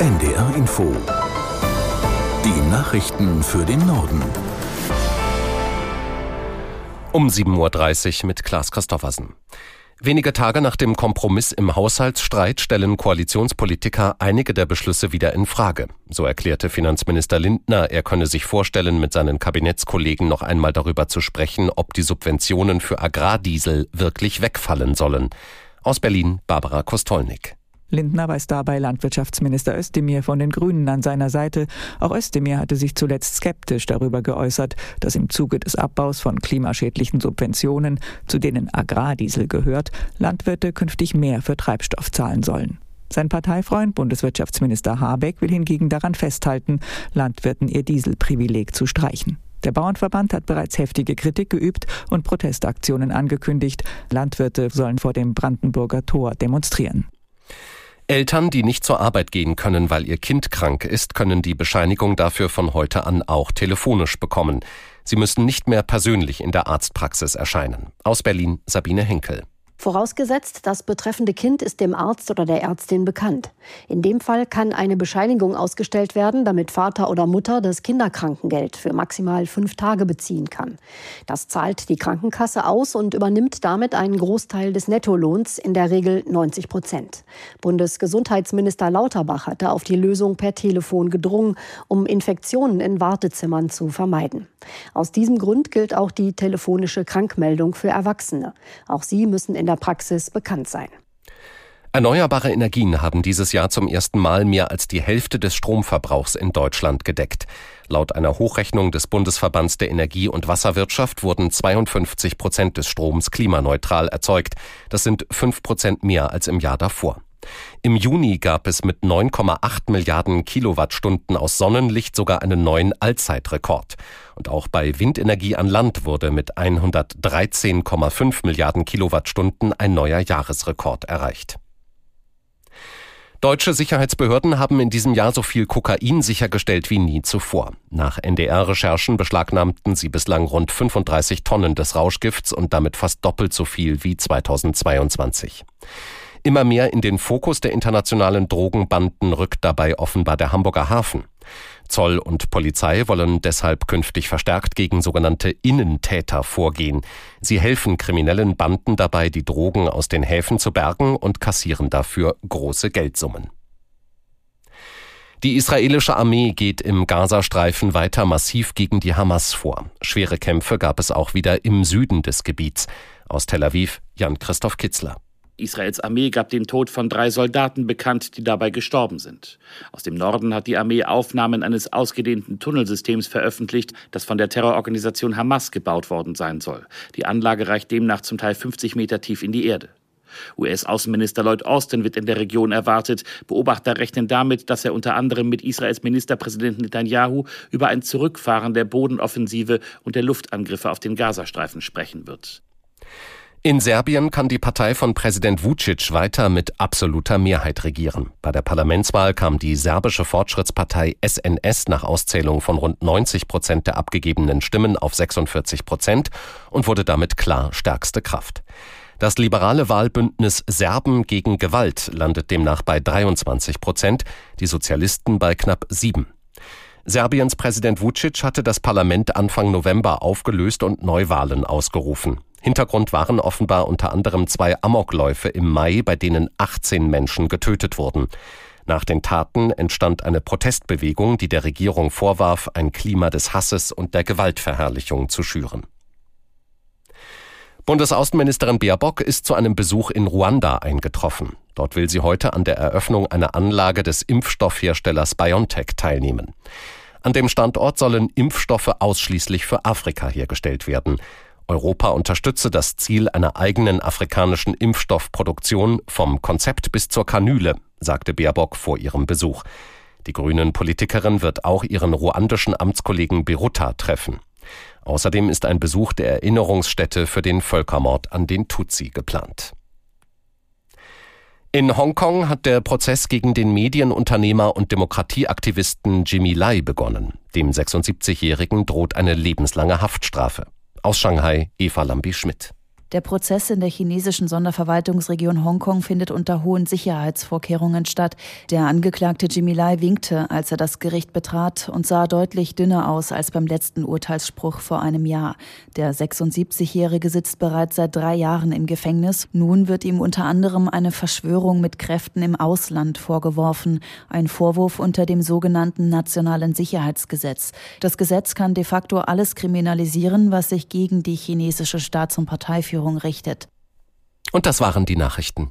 NDR Info. Die Nachrichten für den Norden. Um 7.30 Uhr mit Klaas Christoffersen. Wenige Tage nach dem Kompromiss im Haushaltsstreit stellen Koalitionspolitiker einige der Beschlüsse wieder in Frage. So erklärte Finanzminister Lindner, er könne sich vorstellen, mit seinen Kabinettskollegen noch einmal darüber zu sprechen, ob die Subventionen für Agrardiesel wirklich wegfallen sollen. Aus Berlin Barbara Kostolnik. Lindner weiß dabei Landwirtschaftsminister Özdemir von den Grünen an seiner Seite. Auch Özdemir hatte sich zuletzt skeptisch darüber geäußert, dass im Zuge des Abbaus von klimaschädlichen Subventionen, zu denen Agrardiesel gehört, Landwirte künftig mehr für Treibstoff zahlen sollen. Sein Parteifreund Bundeswirtschaftsminister Habeck will hingegen daran festhalten, Landwirten ihr Dieselprivileg zu streichen. Der Bauernverband hat bereits heftige Kritik geübt und Protestaktionen angekündigt. Landwirte sollen vor dem Brandenburger Tor demonstrieren. Eltern, die nicht zur Arbeit gehen können, weil ihr Kind krank ist, können die Bescheinigung dafür von heute an auch telefonisch bekommen. Sie müssen nicht mehr persönlich in der Arztpraxis erscheinen. Aus Berlin Sabine Henkel. Vorausgesetzt, das betreffende Kind ist dem Arzt oder der Ärztin bekannt. In dem Fall kann eine Bescheinigung ausgestellt werden, damit Vater oder Mutter das Kinderkrankengeld für maximal fünf Tage beziehen kann. Das zahlt die Krankenkasse aus und übernimmt damit einen Großteil des Nettolohns, in der Regel 90 Prozent. Bundesgesundheitsminister Lauterbach hatte auf die Lösung per Telefon gedrungen, um Infektionen in Wartezimmern zu vermeiden. Aus diesem Grund gilt auch die telefonische Krankmeldung für Erwachsene. Auch sie müssen in der Praxis bekannt sein. Erneuerbare Energien haben dieses Jahr zum ersten Mal mehr als die Hälfte des Stromverbrauchs in Deutschland gedeckt. Laut einer Hochrechnung des Bundesverbands der Energie- und Wasserwirtschaft wurden 52 Prozent des Stroms klimaneutral erzeugt. Das sind fünf Prozent mehr als im Jahr davor. Im Juni gab es mit 9,8 Milliarden Kilowattstunden aus Sonnenlicht sogar einen neuen Allzeitrekord. Und auch bei Windenergie an Land wurde mit 113,5 Milliarden Kilowattstunden ein neuer Jahresrekord erreicht. Deutsche Sicherheitsbehörden haben in diesem Jahr so viel Kokain sichergestellt wie nie zuvor. Nach NDR-Recherchen beschlagnahmten sie bislang rund 35 Tonnen des Rauschgifts und damit fast doppelt so viel wie 2022. Immer mehr in den Fokus der internationalen Drogenbanden rückt dabei offenbar der Hamburger Hafen. Zoll und Polizei wollen deshalb künftig verstärkt gegen sogenannte Innentäter vorgehen. Sie helfen kriminellen Banden dabei, die Drogen aus den Häfen zu bergen und kassieren dafür große Geldsummen. Die israelische Armee geht im Gazastreifen weiter massiv gegen die Hamas vor. Schwere Kämpfe gab es auch wieder im Süden des Gebiets. Aus Tel Aviv Jan-Christoph Kitzler. Israels Armee gab den Tod von drei Soldaten bekannt, die dabei gestorben sind. Aus dem Norden hat die Armee Aufnahmen eines ausgedehnten Tunnelsystems veröffentlicht, das von der Terrororganisation Hamas gebaut worden sein soll. Die Anlage reicht demnach zum Teil 50 Meter tief in die Erde. US-Außenminister Lloyd Austin wird in der Region erwartet. Beobachter rechnen damit, dass er unter anderem mit Israels Ministerpräsident Netanyahu über ein Zurückfahren der Bodenoffensive und der Luftangriffe auf den Gazastreifen sprechen wird. In Serbien kann die Partei von Präsident Vucic weiter mit absoluter Mehrheit regieren. Bei der Parlamentswahl kam die serbische Fortschrittspartei SNS nach Auszählung von rund 90 Prozent der abgegebenen Stimmen auf 46 Prozent und wurde damit klar stärkste Kraft. Das liberale Wahlbündnis Serben gegen Gewalt landet demnach bei 23 Prozent, die Sozialisten bei knapp sieben. Serbiens Präsident Vucic hatte das Parlament Anfang November aufgelöst und Neuwahlen ausgerufen. Hintergrund waren offenbar unter anderem zwei Amokläufe im Mai, bei denen 18 Menschen getötet wurden. Nach den Taten entstand eine Protestbewegung, die der Regierung vorwarf, ein Klima des Hasses und der Gewaltverherrlichung zu schüren. Bundesaußenministerin Baerbock ist zu einem Besuch in Ruanda eingetroffen. Dort will sie heute an der Eröffnung einer Anlage des Impfstoffherstellers BioNTech teilnehmen. An dem Standort sollen Impfstoffe ausschließlich für Afrika hergestellt werden. Europa unterstütze das Ziel einer eigenen afrikanischen Impfstoffproduktion vom Konzept bis zur Kanüle, sagte Baerbock vor ihrem Besuch. Die grünen Politikerin wird auch ihren ruandischen Amtskollegen Berutta treffen. Außerdem ist ein Besuch der Erinnerungsstätte für den Völkermord an den Tutsi geplant. In Hongkong hat der Prozess gegen den Medienunternehmer und Demokratieaktivisten Jimmy Lai begonnen. Dem 76-Jährigen droht eine lebenslange Haftstrafe. Aus Shanghai Eva Lambi-Schmidt. Der Prozess in der chinesischen Sonderverwaltungsregion Hongkong findet unter hohen Sicherheitsvorkehrungen statt. Der Angeklagte Jimmy Lai winkte, als er das Gericht betrat und sah deutlich dünner aus als beim letzten Urteilsspruch vor einem Jahr. Der 76-Jährige sitzt bereits seit drei Jahren im Gefängnis. Nun wird ihm unter anderem eine Verschwörung mit Kräften im Ausland vorgeworfen. Ein Vorwurf unter dem sogenannten Nationalen Sicherheitsgesetz. Das Gesetz kann de facto alles kriminalisieren, was sich gegen die chinesische Staats- und Parteiführung richtet. Und das waren die Nachrichten.